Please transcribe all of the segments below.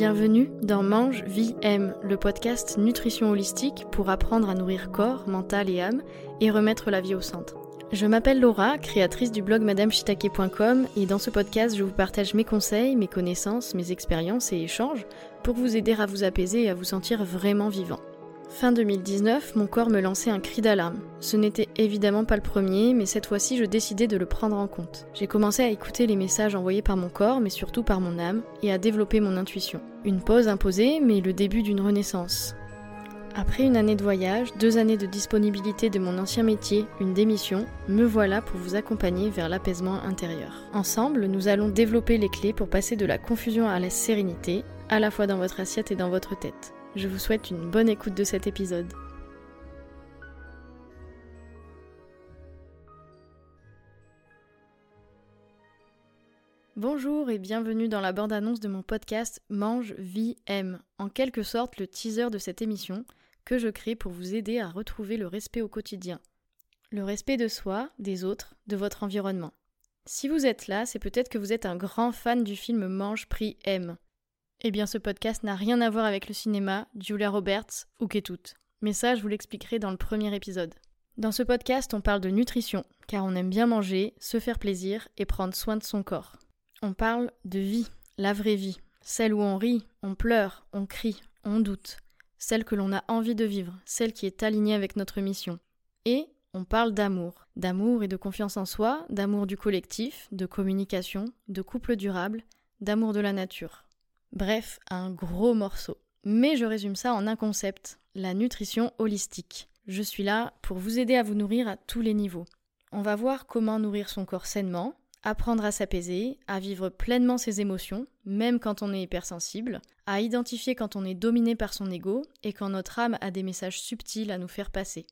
Bienvenue dans Mange, Vie, Aime, le podcast Nutrition Holistique pour apprendre à nourrir corps, mental et âme et remettre la vie au centre. Je m'appelle Laura, créatrice du blog madameshitake.com et dans ce podcast je vous partage mes conseils, mes connaissances, mes expériences et échanges pour vous aider à vous apaiser et à vous sentir vraiment vivant. Fin 2019, mon corps me lançait un cri d'alarme. Ce n'était évidemment pas le premier, mais cette fois-ci je décidais de le prendre en compte. J'ai commencé à écouter les messages envoyés par mon corps, mais surtout par mon âme, et à développer mon intuition. Une pause imposée, mais le début d'une renaissance. Après une année de voyage, deux années de disponibilité de mon ancien métier, une démission, me voilà pour vous accompagner vers l'apaisement intérieur. Ensemble, nous allons développer les clés pour passer de la confusion à la sérénité, à la fois dans votre assiette et dans votre tête. Je vous souhaite une bonne écoute de cet épisode. Bonjour et bienvenue dans la bande-annonce de mon podcast Mange, Vie, Aime, en quelque sorte le teaser de cette émission que je crée pour vous aider à retrouver le respect au quotidien. Le respect de soi, des autres, de votre environnement. Si vous êtes là, c'est peut-être que vous êtes un grand fan du film Mange, Prie, Aime. Eh bien, ce podcast n'a rien à voir avec le cinéma, Julia Roberts ou Ketut. Mais ça, je vous l'expliquerai dans le premier épisode. Dans ce podcast, on parle de nutrition, car on aime bien manger, se faire plaisir et prendre soin de son corps. On parle de vie, la vraie vie, celle où on rit, on pleure, on crie, on doute, celle que l'on a envie de vivre, celle qui est alignée avec notre mission. Et on parle d'amour, d'amour et de confiance en soi, d'amour du collectif, de communication, de couple durable, d'amour de la nature. Bref, un gros morceau. Mais je résume ça en un concept, la nutrition holistique. Je suis là pour vous aider à vous nourrir à tous les niveaux. On va voir comment nourrir son corps sainement, apprendre à s'apaiser, à vivre pleinement ses émotions, même quand on est hypersensible, à identifier quand on est dominé par son ego et quand notre âme a des messages subtils à nous faire passer.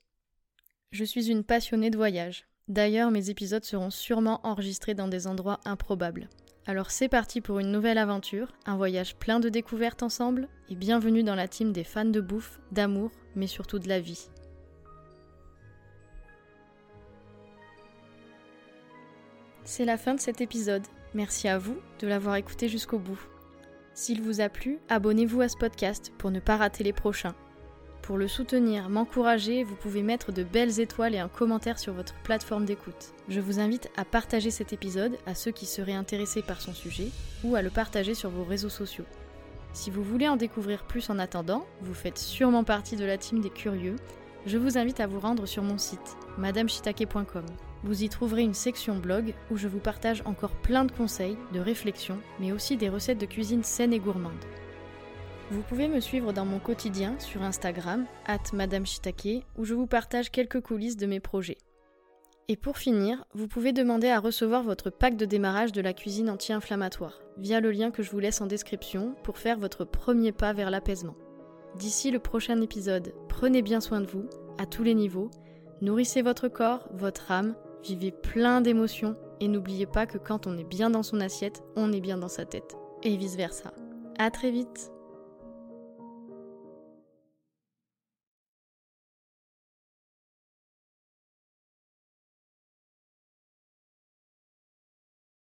Je suis une passionnée de voyage. D'ailleurs, mes épisodes seront sûrement enregistrés dans des endroits improbables. Alors c'est parti pour une nouvelle aventure, un voyage plein de découvertes ensemble, et bienvenue dans la team des fans de bouffe, d'amour, mais surtout de la vie. C'est la fin de cet épisode. Merci à vous de l'avoir écouté jusqu'au bout. S'il vous a plu, abonnez-vous à ce podcast pour ne pas rater les prochains. Pour le soutenir, m'encourager, vous pouvez mettre de belles étoiles et un commentaire sur votre plateforme d'écoute. Je vous invite à partager cet épisode à ceux qui seraient intéressés par son sujet ou à le partager sur vos réseaux sociaux. Si vous voulez en découvrir plus en attendant, vous faites sûrement partie de la team des curieux, je vous invite à vous rendre sur mon site, madameshitake.com. Vous y trouverez une section blog où je vous partage encore plein de conseils, de réflexions, mais aussi des recettes de cuisine saines et gourmandes. Vous pouvez me suivre dans mon quotidien sur Instagram, at Madame Shitake, où je vous partage quelques coulisses de mes projets. Et pour finir, vous pouvez demander à recevoir votre pack de démarrage de la cuisine anti-inflammatoire, via le lien que je vous laisse en description pour faire votre premier pas vers l'apaisement. D'ici le prochain épisode, prenez bien soin de vous, à tous les niveaux, nourrissez votre corps, votre âme, vivez plein d'émotions, et n'oubliez pas que quand on est bien dans son assiette, on est bien dans sa tête. Et vice versa. À très vite